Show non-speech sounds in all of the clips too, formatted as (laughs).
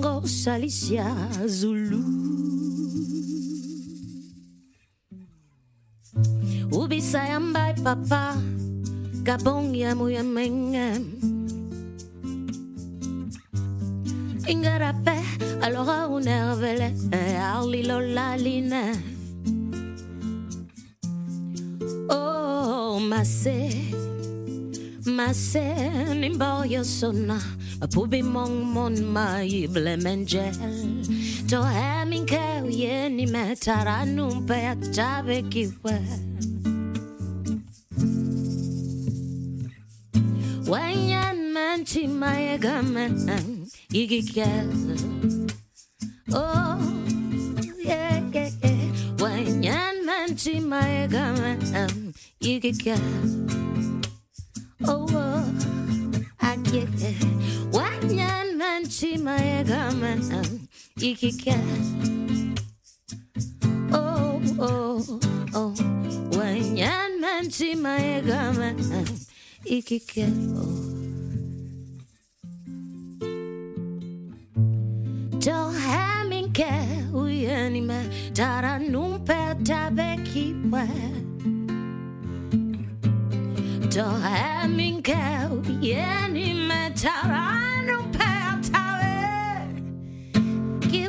Congo, Salicia, Zulu. Ubisa yambai papa, Gabon yamu yamengem. Ingarape, alors on ervele, arli lolaline. Oh, masse, masse, nimbo yosona. Pubi mong mon ma ible mengel To hemin ke yeni me taranum pe atave kiwe Wanyan manchi mae gamen igi kel Oh yeah yeah yeah. Wanyan manchi mae gamen igi kel Oh oh I get it chimayegamana ikike. Oh oh oh. Wanyan wanyanman chimayegamana ikike. Oh Tohaminke uyanima taranumpe tabekiwe Tohaminke uyanima taranumpe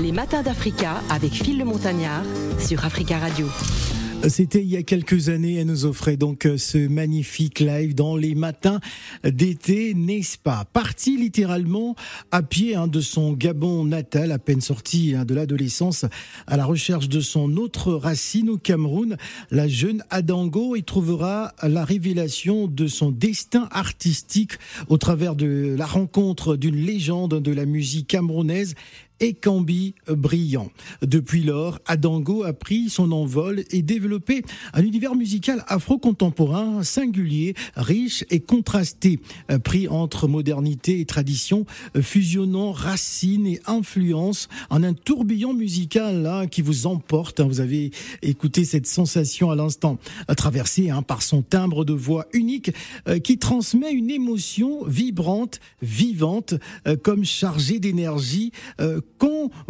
Les matins d'Africa avec Phil le Montagnard sur Africa Radio. C'était il y a quelques années, elle nous offrait donc euh, ce magnifique live dans les matins d'été, n'est-ce pas? Parti littéralement à pied hein, de son Gabon natal, à peine sorti hein, de l'adolescence, à la recherche de son autre racine au Cameroun, la jeune Adango y trouvera la révélation de son destin artistique au travers de la rencontre d'une légende de la musique camerounaise et Cambi brillant. Depuis lors, Adango a pris son envol et développé un univers musical afro-contemporain singulier, riche et contrasté, euh, pris entre modernité et tradition, euh, fusionnant racines et influences en un tourbillon musical là, qui vous emporte. hein. Vous avez écouté cette sensation à l'instant, euh, traversée hein, par son timbre de voix unique euh, qui transmet une émotion vibrante, vivante, euh, comme chargée d'énergie, euh,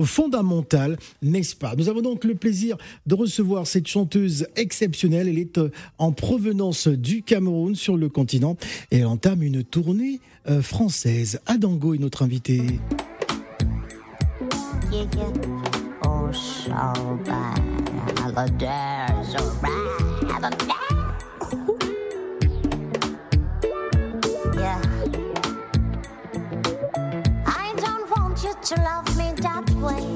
fondamentale, n'est-ce pas? Nous avons donc le plaisir de recevoir cette chanteuse exceptionnelle. Elle est euh, en provenance du Cameroun sur le continent et elle entame une tournée euh, française. Adango est notre invitée. Yeah, yeah. So bad. The days are bad. Yeah. I don't want you to love me that way.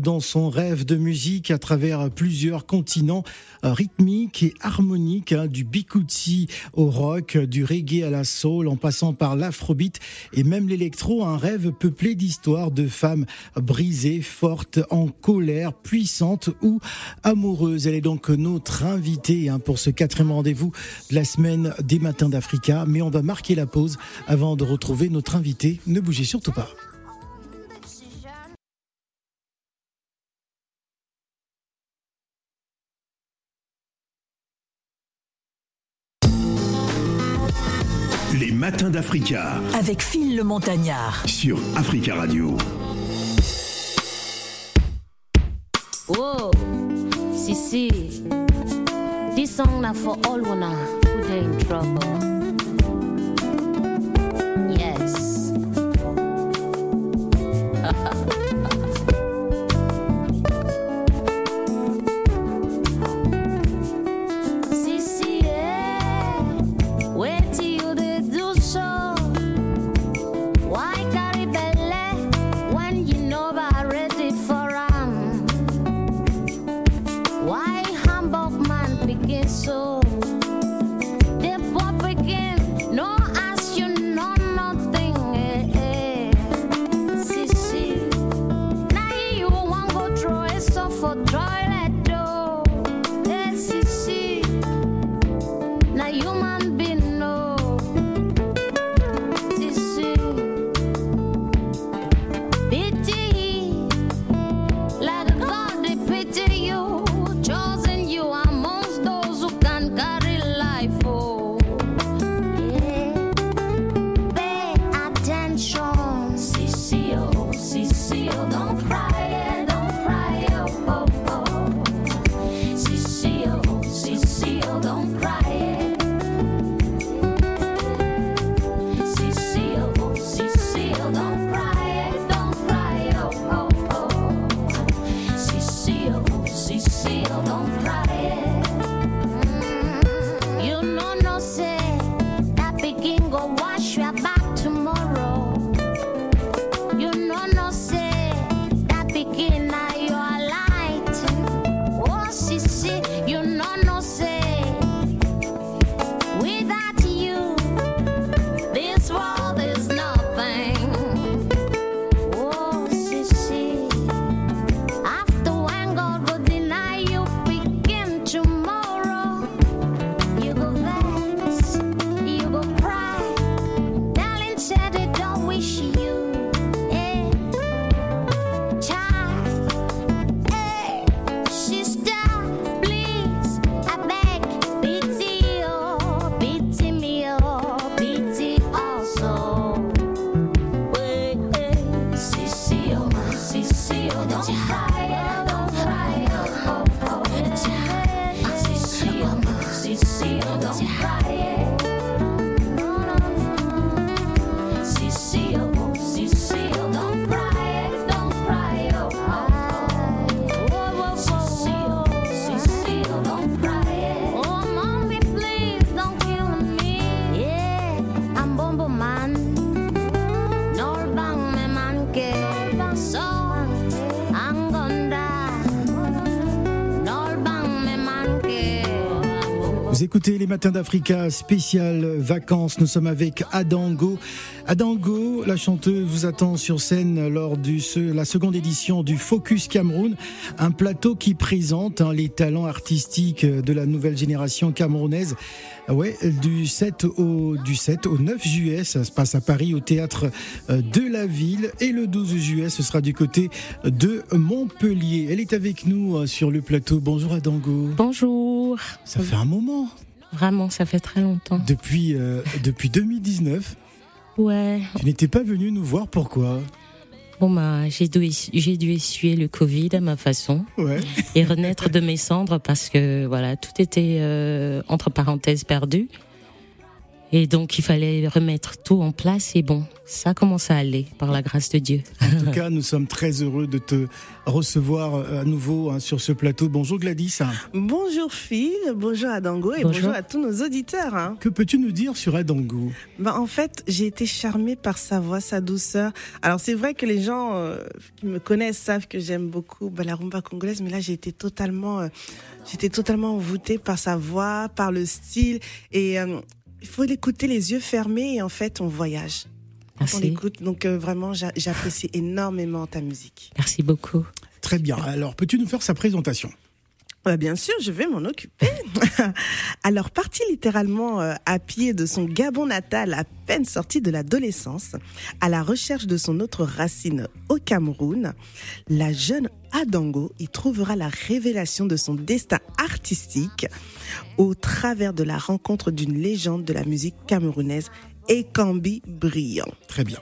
Dans son rêve de musique à travers plusieurs continents euh, rythmiques et harmoniques, hein, du bikutsi au rock, du reggae à la soul, en passant par l'afrobeat et même l'électro, un rêve peuplé d'histoires de femmes brisées, fortes, en colère, puissantes ou amoureuses. Elle est donc notre invitée hein, pour ce quatrième rendez-vous de la semaine des matins d'Africa, mais on va marquer la pause avant de retrouver notre invité. Ne bougez surtout pas. D'Africa avec Phil le Montagnard. sur Africa Radio. Whoa, Sisi, this song now for all wanna who they in trouble. Écoutez les matins d'Africa spécial vacances. Nous sommes avec Adango. Adango, la chanteuse, vous attend sur scène lors du ce- la seconde édition du Focus Cameroun, un plateau qui présente hein, les talents artistiques de la nouvelle génération camerounaise. Ouais, du 7 au du 7 au 9 juillet, ça se passe à Paris au théâtre euh, de la ville et le 12 juillet, ce sera du côté de Montpellier. Elle est avec nous euh, sur le plateau. Bonjour Adango. Bonjour. Ça fait un moment. Vraiment, ça fait très longtemps. Depuis, euh, depuis 2019, Ouais. tu n'étais pas venu nous voir, pourquoi? Bon, bah, j'ai dû, j'ai dû essuyer le Covid à ma façon Ouais. et renaître de mes cendres parce que, voilà, tout était, euh, entre parenthèses, perdu. Et donc, il fallait remettre tout en place. Et bon, ça commence à aller, par la grâce de Dieu. En tout cas, nous sommes très heureux de te recevoir euh, à nouveau hein, sur ce plateau. Bonjour Gladys. Bonjour Phil, bonjour Adango et bonjour, à tous nos auditeurs. hein. Que peux-tu nous dire sur Adango? Bah, en fait, j'ai été charmée par sa voix, sa douceur. Alors c'est vrai que les gens euh, qui me connaissent savent que j'aime beaucoup bah, la rumba congolaise, mais là j'ai été totalement, euh, j'étais totalement envoûtée par sa voix, par le style. Et euh, il faut l'écouter les yeux fermés et en fait on voyage. Quand on Merci. l'écoute, donc euh, vraiment j'a- j'apprécie énormément ta musique. Merci beaucoup. Très bien. Alors, peux-tu nous faire sa présentation? Bien sûr, je vais m'en occuper. (laughs) Alors, parti littéralement euh, à pied de son Gabon natal, à peine sorti de l'adolescence, à la recherche de son autre racine au Cameroun, la jeune Adango y trouvera la révélation de son destin artistique au travers de la rencontre d'une légende de la musique camerounaise, Ekambi Brillant. Très bien.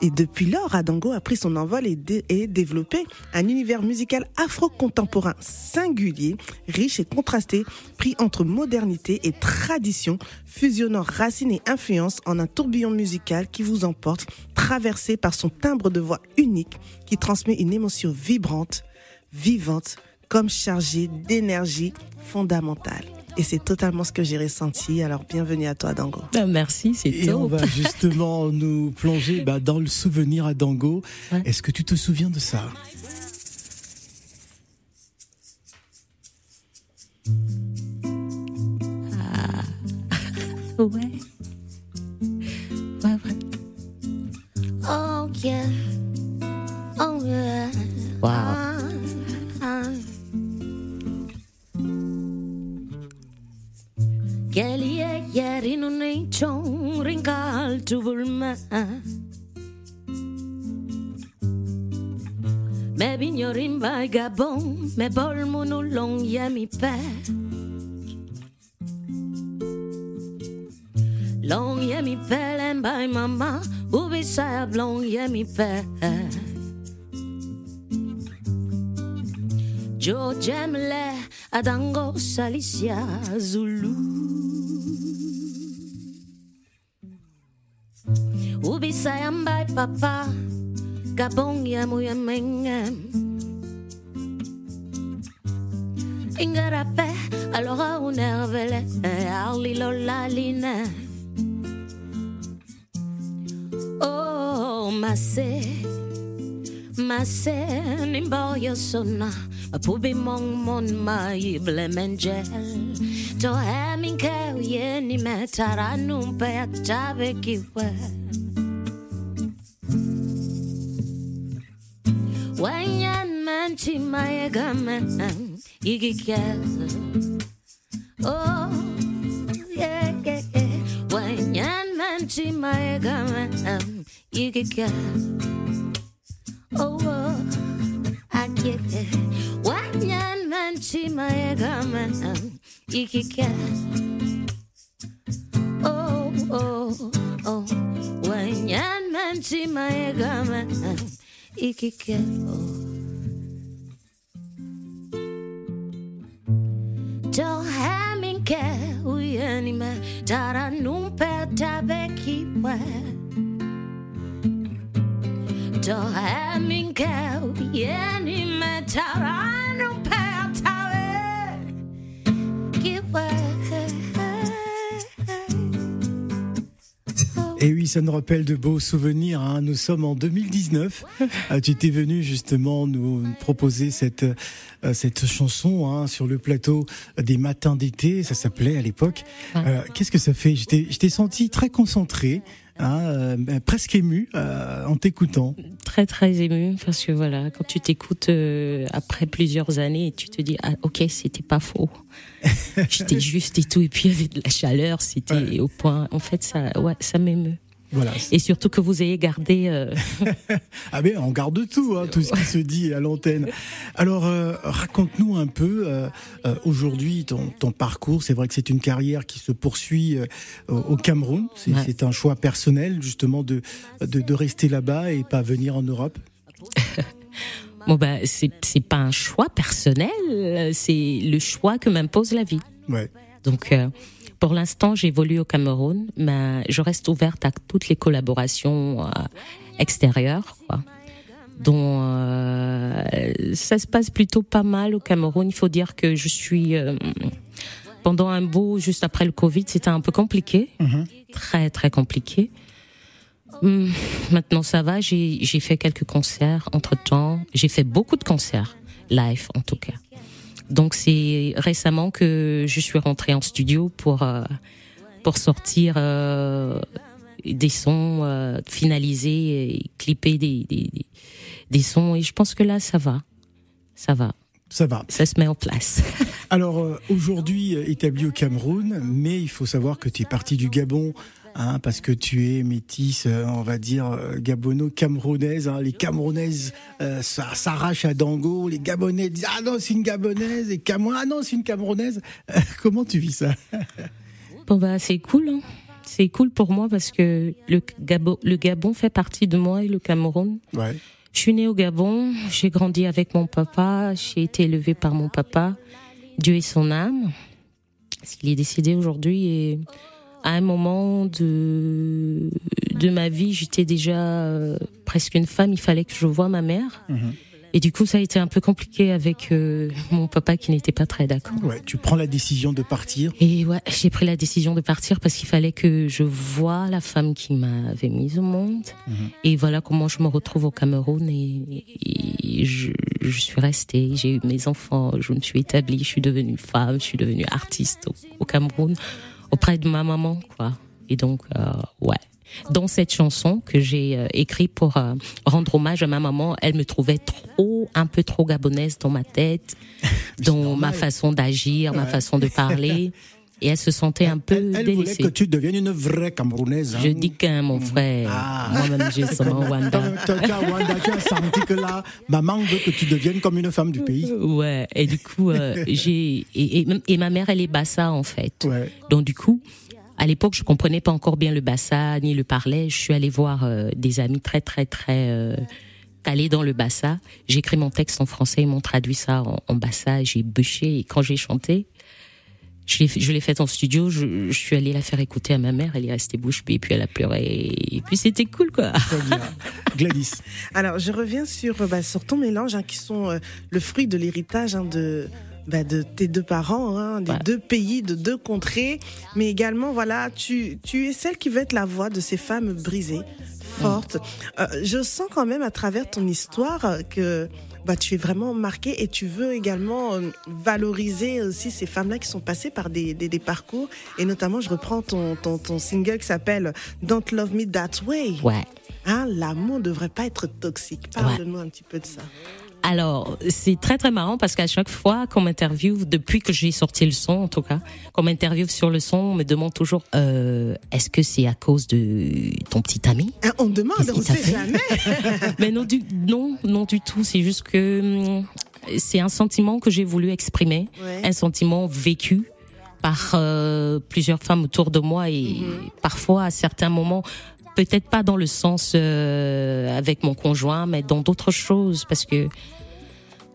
Et depuis lors, Adango a pris son envol et, dé- et développé un univers musical afro-contemporain singulier, riche et contrasté, pris entre modernité et tradition, fusionnant racines et influences en un tourbillon musical qui vous emporte, traversé par son timbre de voix unique qui transmet une émotion vibrante, vivante, comme chargée d'énergie fondamentale. Et c'est totalement ce que j'ai ressenti. Alors bienvenue à toi, Adango. Ah, Merci, c'est Et on va (laughs) justement nous plonger bah, dans le souvenir Adango. Ouais. Est-ce que tu te souviens de ça? (laughs) Ouais. Ouais, Me bol moun long ye mi pe. Long ye mi pe len bay mama Ou bi long ye mi pe. Jo jemle adango salicia zulu. Ubi sayam papa Gabong yamu yamengem Ingarape Allora unervele eh, Arli Lollaline Oh Masse Masse Nimboyo Sona Pubi mong mon ma ible To hemin ke yeni me pe atave kiwe. Wanyan manchi my gamen igi kel Oh yeah yeah yeah Wanyan manchi my gamen igi kel Oh oh I get it. Wanyan manchi maegama ikike. Oh oh oh. Wanyan manchi maegama ikike. Oh. To somewhere Don't have me go any matter Et oui, ça nous rappelle de beaux souvenirs. hein. Nous sommes en 2019. (laughs) Euh, tu étais venu justement nous proposer cette euh, cette chanson hein, sur le plateau des matins d'été. Ça s'appelait à l'époque. Euh, Qu'est-ce que ça fait? Je t'ai senti très concentré, hein, euh, presque ému euh, en t'écoutant. Très, très ému parce que voilà, quand tu t'écoutes euh, après plusieurs années, tu te dis, ah, ok, c'était pas faux. (laughs) J'étais juste et tout. Et puis, il y avait de la chaleur, c'était Ouais. au point. En fait, ça, ouais, ça m'émeut. Voilà. Et surtout que vous ayez gardé. euh, (laughs) Ah ben on garde tout, hein, tout ce qui se dit à l'antenne. Alors euh, raconte-nous un peu euh, aujourd'hui ton, ton parcours. C'est vrai que c'est une carrière qui se poursuit au Cameroun. C'est Ouais. un choix personnel justement de, de, de rester là-bas et pas venir en Europe. (laughs) Bon, bah, c'est pas un choix personnel, c'est le choix que m'impose la vie. Ouais. Donc, pour l'instant, j'évolue au Cameroun, mais je reste ouverte à toutes les collaborations euh, extérieures. Quoi. dont euh, ça se passe plutôt pas mal au Cameroun. Il faut dire que je suis euh, pendant un bout juste après le Covid, c'était un peu compliqué, très très compliqué. Hum, maintenant ça va, j'ai j'ai fait quelques concerts entre temps. J'ai fait beaucoup de concerts live en tout cas. Donc c'est récemment que je suis rentrée en studio pour euh, pour sortir euh, des sons euh, finalisés et clipper des, des des- sons et je pense que là ça va, ça va, Ça va. ça se met en place. Alors aujourd'hui établi au Cameroun, mais il faut savoir que tu es parti du Gabon. Hein, parce que tu es métisse, euh, on va dire euh, gabono-camerounaise. hein. Les Camerounaises euh, s'arrachent à Dango, les Gabonais disent ah non c'est une Gabonaise et Cameroun ah non c'est une Camerounaise. Comment tu vis ça? (laughs) Bon bah c'est cool, hein. c'est cool pour moi parce que le Gabon, le Gabon fait partie de moi et le Cameroun. Ouais. Je suis née au Gabon, j'ai grandi avec mon papa, j'ai été élevée par mon papa. Dieu ait son âme, qu'il est décédé aujourd'hui et à un moment de de ma vie, j'étais déjà euh, presque une femme, il fallait que je voie ma mère. Et du coup, ça a été un peu compliqué avec euh, mon papa qui n'était pas très d'accord. Ouais, tu prends la décision de partir. Et ouais, j'ai pris la décision de partir parce qu'il fallait que je voie la femme qui m'avait mise au monde. Et voilà comment je me retrouve au Cameroun et, et je, je suis restée. J'ai eu mes enfants, je me suis établie, je suis devenue femme, je suis devenue artiste au, au Cameroun auprès de ma maman, quoi. Et donc, euh, ouais. Dans cette chanson que j'ai euh, écrite pour euh, rendre hommage à ma maman, elle me trouvait trop, un peu trop gabonaise dans ma tête, (laughs) dans ma façon d'agir, ma façon de parler. (laughs) Et elle se sentait un peu Elle, elle voulait délaissée. que tu deviennes une vraie Camerounaise. hein. Je dis qu'un mon frère, Ah. moi-même j'ai nom Wanda. (laughs) Tu as senti que là, maman veut que tu deviennes comme une femme du pays. Ouais, et du coup, euh, (laughs) j'ai et, et, et ma mère elle est bassa en fait. Ouais. Donc du coup, à l'époque, je comprenais pas encore bien le bassa ni le parlais. Je suis allée voir euh, des amis très très très euh, calés dans le bassa. J'ai écrit mon texte en français, ils m'ont traduit ça en, en bassa. J'ai bûché et quand j'ai chanté, je l'ai je l'ai fait en studio. Je, je suis allée la faire écouter à ma mère. Elle est restée bouche bée, puis elle a pleuré. Et puis c'était cool quoi. Très (laughs) bien. Gladys. Alors, je reviens sur, euh, bah, sur ton mélange, hein, qui sont euh, le fruit de l'héritage hein, de, bah, de tes deux parents, hein, des Ouais. deux pays, de deux contrées. Mais également, voilà, tu, tu es celle qui veut être la voix de ces femmes brisées, Euh, je sens quand même à travers ton histoire que bah, tu es vraiment marquée et tu veux également euh, valoriser aussi ces femmes-là qui sont passées par des, des, des parcours. Et notamment, je reprends ton, ton, ton single qui s'appelle Don't Love Me That Way. Ouais. Hein, l'amour ne devrait pas être toxique. Parle-nous un petit peu de ça. Alors, c'est très très marrant parce qu'à chaque fois qu'on m'interviewe, depuis que j'ai sorti le son en tout cas, qu'on m'interviewe sur le son, on me demande toujours euh, est-ce que c'est à cause de ton petit ami? Hein, on demande, on sait jamais. (laughs) Mais non du non non du tout. C'est juste que hum, c'est un sentiment que j'ai voulu exprimer, Ouais. un sentiment vécu par euh, plusieurs femmes autour de moi et parfois à certains moments peut-être pas dans le sens euh, avec mon conjoint mais dans d'autres choses parce que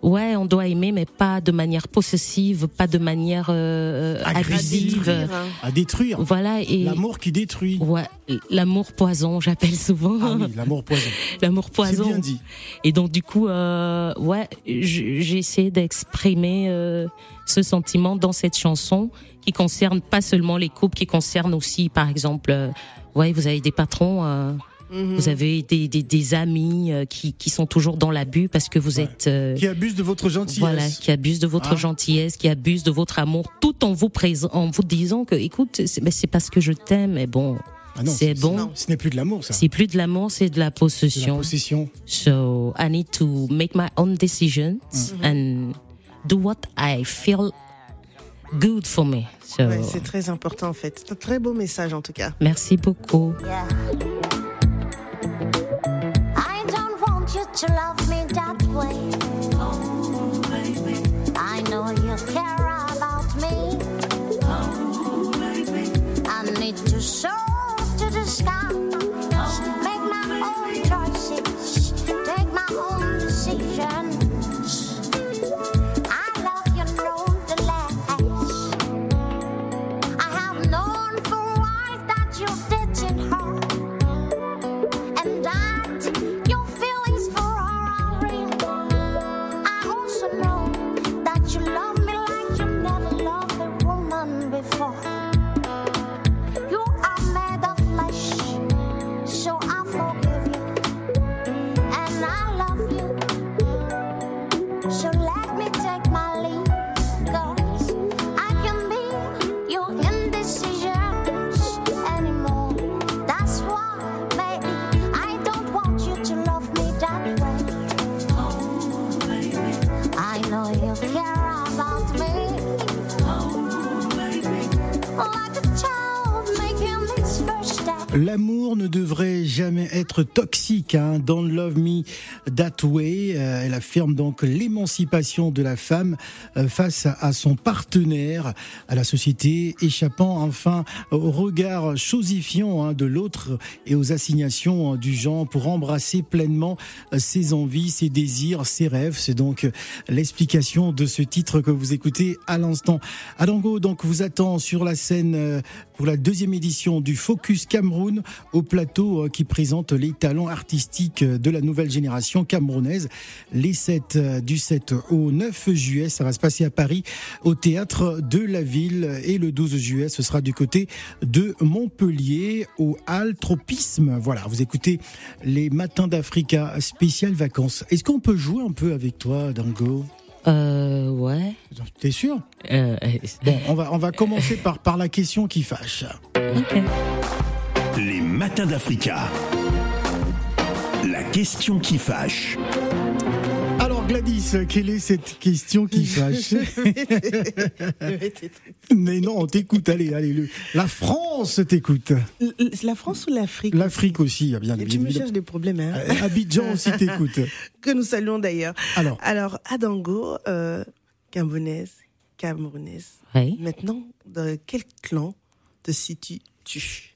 ouais on doit aimer mais pas de manière possessive pas de manière euh, Agressive. abusive Détruire, hein. À détruire. voilà et L'amour qui détruit. ouais l'amour poison j'appelle souvent Ah oui, l'amour poison. (laughs) l'amour C'est poison bien dit. et donc du coup, euh, ouais, j'ai essayé d'exprimer euh, ce sentiment dans cette chanson qui concerne pas seulement les couples, qui concerne aussi, par exemple, euh, ouais, vous avez des patrons, euh, Mhm. vous avez des, des, des amis euh, qui, qui sont toujours dans l'abus parce que vous Ouais. êtes euh, Qui abuse de votre gentillesse. voilà, qui abusent de votre Ah. gentillesse, qui abusent de votre amour, tout en vous présent, en vous disant que, écoute, c'est ben, c'est parce que je t'aime, mais bon, Ah non, c'est bon. non. Ce n'est plus de l'amour, ça. C'est plus de l'amour, c'est de la C'est la possession. possession. So I need to make my own decisions Mm-hmm. and do what I feel good for me. So Ouais, c'est très important en fait. C'est un très beau message en tout cas. merci beaucoup. Yeah. You to love me that way. L'amour ne devrait jamais être toxique. Hein. Don't love me that way. Euh, elle affirme donc l'émancipation de la femme euh, face à, son partenaire, à la société, échappant enfin au regard chosifiant hein, de l'autre et aux assignations hein, du genre pour embrasser pleinement euh, ses envies, ses désirs, ses rêves. C'est donc l'explication de ce titre que vous écoutez à l'instant. Adango donc vous attend sur la scène pour la deuxième édition du Focus Cameroun au plateau qui présente les talents artistiques euh, de la nouvelle génération camerounaise. Les 7 euh, du 7 au 9 juillet, ça va se passer à Paris au théâtre de la ville et le 12 juillet, ce sera du côté de Montpellier au Hall Tropisme. Voilà, vous écoutez les matins d'Africa spécial vacances. Est-ce qu'on peut jouer un peu avec toi, Dango? Euh, ouais. T'es sûr? Euh, Bon, on va, on va commencer par, par la question qui fâche. ok. Les matins d'Africa. La question qui fâche. Alors Gladys, quelle est cette question qui fâche (laughs) Mais non, on t'écoute, allez, allez, le- la France t'écoute. La France ou l'Afrique? L'Afrique aussi, bien, bien Et Tu me évidemment. cherches des problèmes, hein Euh, Abidjan aussi t'écoute. (laughs) Que nous saluons d'ailleurs. Alors, Alors, Adango, euh, Camerounaise, Camerounaise. Oui. Maintenant, dans quel clan te situes-tu?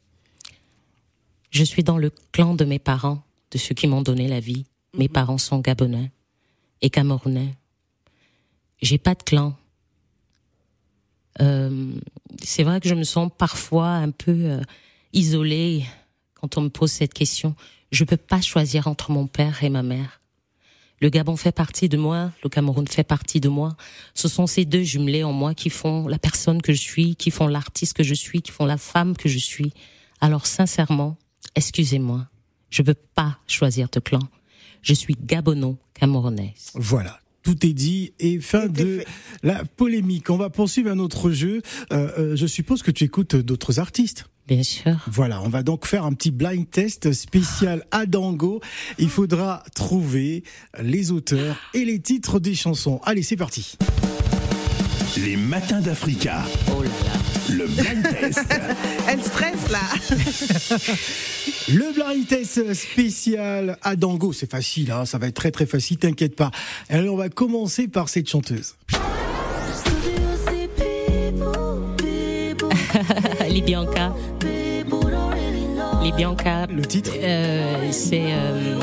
Je suis dans le clan de mes parents, de ceux qui m'ont donné la vie. Mes Mhm. parents sont gabonais et camerounais. J'ai pas de clan. Euh, c'est vrai que je me sens parfois un peu euh, isolée quand on me pose cette question. Je peux pas choisir entre mon père et ma mère. Le Gabon fait partie de moi, le Cameroun fait partie de moi. Ce sont ces deux jumelés en moi qui font la personne que je suis, qui font l'artiste que je suis, qui font la femme que je suis. Alors sincèrement, excusez-moi, je veux pas choisir de clan. Je suis gabono-camerounaise. voilà. Tout est dit et fin de fait. la polémique. On va poursuivre un autre jeu. Euh, euh, je suppose que tu écoutes d'autres artistes. Bien sûr. Voilà, on va donc faire un petit blind test spécial à Dango. Il faudra trouver les auteurs et les titres des chansons. Allez, c'est parti. Les matins d'Africa. Oh là là. Le blind test. (laughs) Elle stresse là (laughs) Le blind test spécial à Dango, c'est facile, hein, ça va être très très facile, t'inquiète pas. Allez, on va commencer par cette chanteuse. (laughs) Libianca. Libianca. Le titre Euh, c'est euh,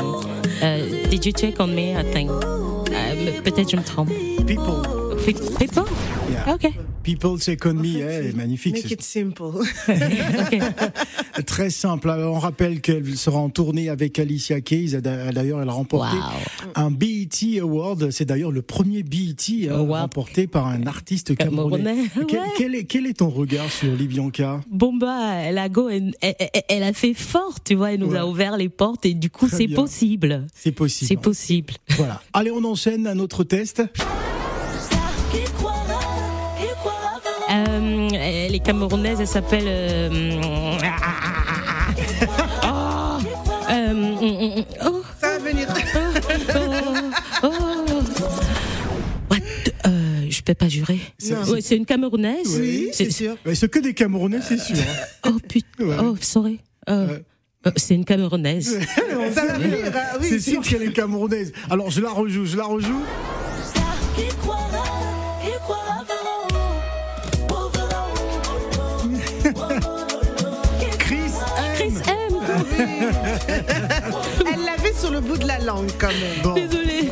euh, Did you check on me? I think. Euh, Peut-être je me trompe. People. Pe- People? Yeah. Ok. People Check on Me, elle est magnifique. Make it simple. (laughs) Très simple. Alors, on rappelle qu'elle sera en tournée avec Alicia Keys. D'ailleurs, elle a remporté Wow. un BET Award. C'est d'ailleurs le premier BET hein, Award. remporté par un artiste camerounais. Camerounais, Quel, ouais. quel est, quel est ton regard sur Libianca? Bomba, elle a go, elle, elle- elle- elle a fait fort, tu vois, elle nous Ouais. a ouvert les portes et du coup c'est possible. C'est possible. C'est possible. Voilà. Allez, on enchaîne un autre test. Elle est camerounaise, elle s'appelle. euh, oh, euh, oh, Ça va venir. oh, oh. What the- euh, je peux pas jurer. Ouais, c'est une camerounaise. Oui, c'est sûr. Mais c'est que des Camerounais, c'est sûr. hein. Oh putain. Ouais. Oh, sorry. Ouais. c'est une camerounaise. (laughs) Ça va venir. hein, Oui, c'est sûr qu'elle est camerounaise. Alors, je la rejoue, je la rejoue. Elle l'avait sur le bout de la langue quand même. Bon, Désolée.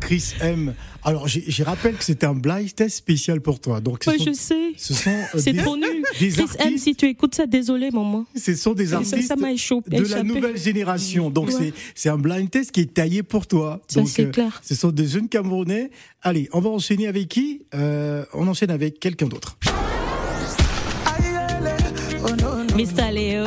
Chris M. Alors, j'ai- je rappelle que c'était un blind test spécial pour toi. Donc, ce Ouais, sont, je sais. ce sont, euh, C'est trop nul. Chris M, si tu écoutes ça, désolé, maman. ce sont des artistes ça m'a échappé- de la nouvelle génération. Donc, Ouais. c'est c'est un blind test qui est taillé pour toi. Ça, Donc, c'est clair. Ce sont des jeunes Camerounais. Allez, on va enchaîner avec qui? Euh, On enchaîne avec quelqu'un d'autre. Mr. Léo,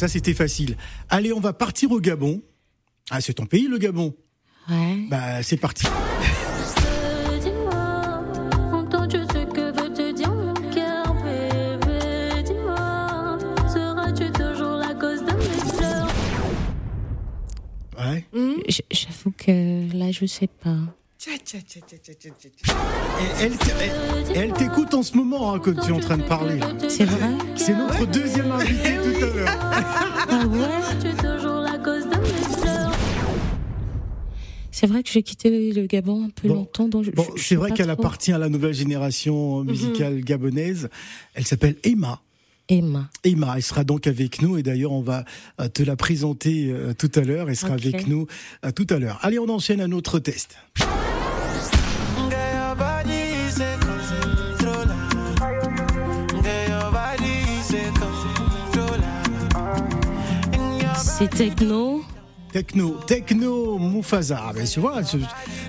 ça, c'était facile. Allez, on va partir au Gabon. Ah, c'est ton pays, le Gabon. Ouais. Bah, c'est parti. Ouais. J'avoue que là, je sais pas. Elle, elle- elle t'écoute en ce moment hein, quand tu es en train de parler. C'est vrai C'est notre deuxième invité tout à l'heure. Ah ouais C'est vrai que j'ai quitté le Gabon un peu Bon. longtemps. Donc je- Bon, je- je c'est sais vrai pas qu'elle trop. appartient à la nouvelle génération musicale gabonaise. Elle s'appelle Emma. Emma. Emma, elle sera donc avec nous et d'ailleurs on va euh, te la présenter euh, tout à l'heure. Elle sera Ok. avec nous euh, tout à l'heure. Allez, on enchaîne un autre test. C'est techno. Techno, techno, Mufasa. Ah, ben, tu vois, euh, Bon,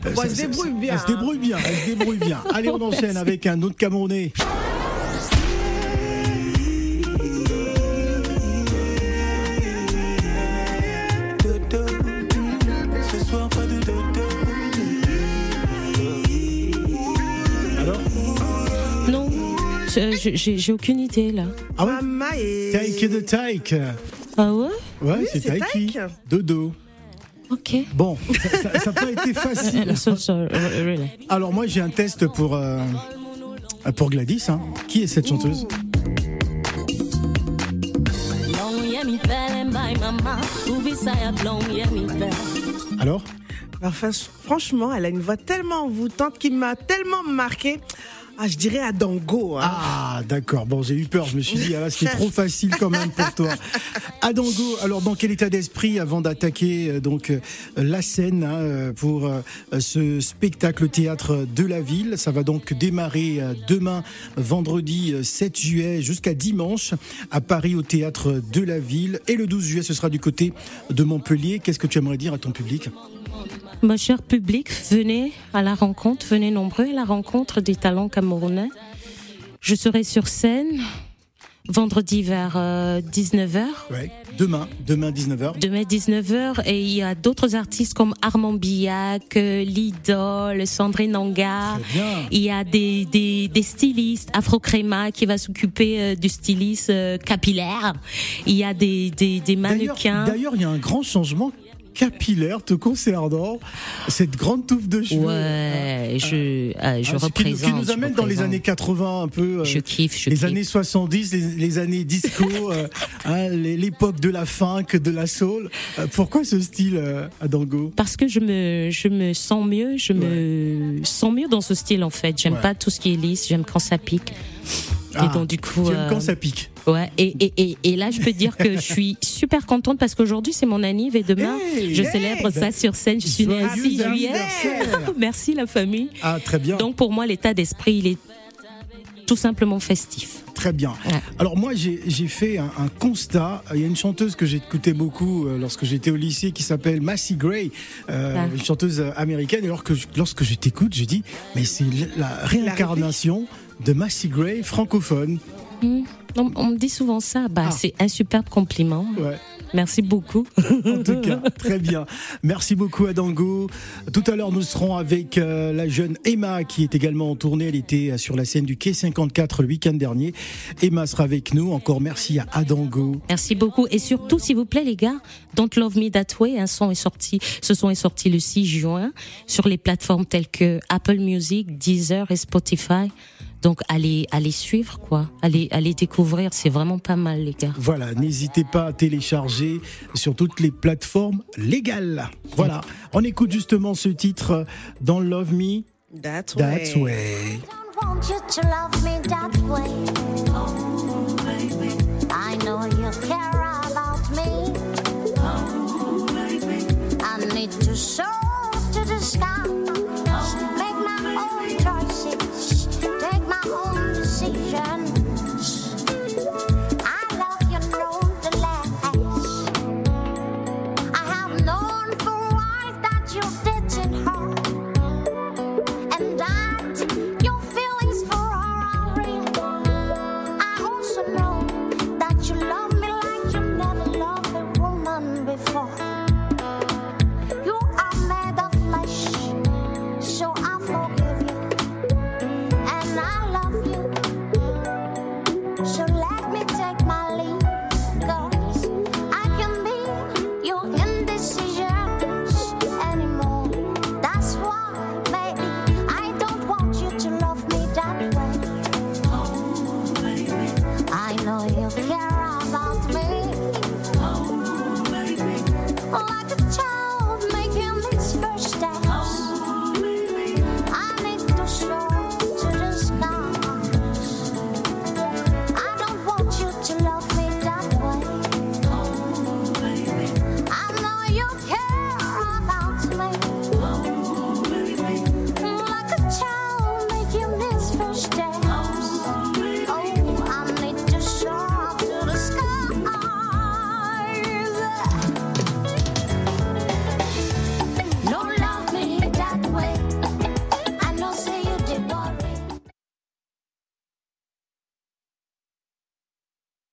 elle ça- se ça- débrouille bien, Elle se débrouille bien, elle se débrouille bien. Allez, on enchaîne avec un autre Camerounais. J'ai j'ai aucune idée là. Ah ouais Mama et. Taike de Taike. Ah ouais Ouais, Oui, c'est Taiki. Dodo. Ok. Bon, ça n'a pas été facile. So- so- really. Alors moi j'ai un test pour euh, pour Gladys. hein. Qui est cette chanteuse? Alors? Enfin, franchement, elle a une voix tellement envoûtante qui m'a tellement marqué. Ah, je dirais à Dango. hein. Ah d'accord. Bon j'ai eu peur. Je me suis dit ah, c'était trop facile quand même pour toi. (laughs) Adango. Alors dans quel état d'esprit avant d'attaquer euh, donc euh, la scène hein, euh, pour ce spectacle théâtre de la ville? Ça va donc démarrer demain vendredi euh, 7 juillet jusqu'à dimanche à Paris au théâtre de la ville et le 12 juillet ce sera du côté de Montpellier. Qu'est-ce que tu aimerais dire à ton public? Ma chère public, venez à la rencontre, venez nombreux à la rencontre des talents camerounais. Je serai sur scène vendredi vers 19h. Ouais. Demain, demain 19h. Demain 19h et il y a d'autres artistes comme Armand Billac, euh, Lidol, Sandrine bien. Il y a des, des, des stylistes, Afro Créma qui va s'occuper euh, du styliste euh, capillaire. Il y a des, des, des mannequins. d'ailleurs, il y a un grand changement capillaire te concernant cette grande touffe de cheveux. Ouais, je, euh, je Ah, qui représente. Qui nous amène dans les années 80 un peu. euh, Je kiffe, je les kiffe. années 70, les, les années disco, (laughs) euh, hein, l'époque de la funk, de la soul. Euh, pourquoi ce style euh, à Dango Parce que je me, je me sens mieux, je me sens mieux dans ce style en fait. J'aime Ouais. pas tout ce qui est lisse, j'aime quand ça pique. Ah, et donc du coup, aimes euh, quand ça pique ouais. Et, et, et, et là, je peux dire que je suis (laughs) super contente parce qu'aujourd'hui c'est mon anniv et demain Hey, je hey, célèbre ça ben, sur scène. Je suis née joyeux 6 juillet. (laughs) Merci la famille. Ah, très bien. Donc pour moi, l'état d'esprit, il est tout simplement festif. Très bien. Ouais. Alors moi j'ai j'ai fait un, un constat. Il y a une chanteuse que j'écoutais beaucoup euh, lorsque j'étais au lycée qui s'appelle Massey Gray, euh, Ah. une chanteuse américaine. Et alors que je- lorsque je t'écoute, je dis mais c'est la réincarnation de Massey Gray francophone. Hmm. On, on me dit souvent ça. Bah, Ah. c'est un superbe compliment. Ouais. Merci beaucoup. En tout cas, très bien. Merci beaucoup à Dango. Tout à l'heure, nous serons avec euh, la jeune Emma qui est également en tournée. Elle était euh, sur la scène du Quai 54 le week-end dernier. Emma sera avec nous. Encore merci à Adango. Merci beaucoup. Et surtout, s'il vous plaît, les gars, Don't Love Me That Way, un son est sorti, ce son est sorti le 6 juin sur les plateformes telles que Apple Music, Deezer et Spotify. Donc allez, allez suivre quoi, allez, découvrir, c'est vraiment pas mal les gars. Voilà, n'hésitez pas à télécharger sur toutes les plateformes légales. Voilà, on écoute justement ce titre dans Love Me. That's way. That's way. want you to love me that way. I know you care about me. Need to soar to the sky.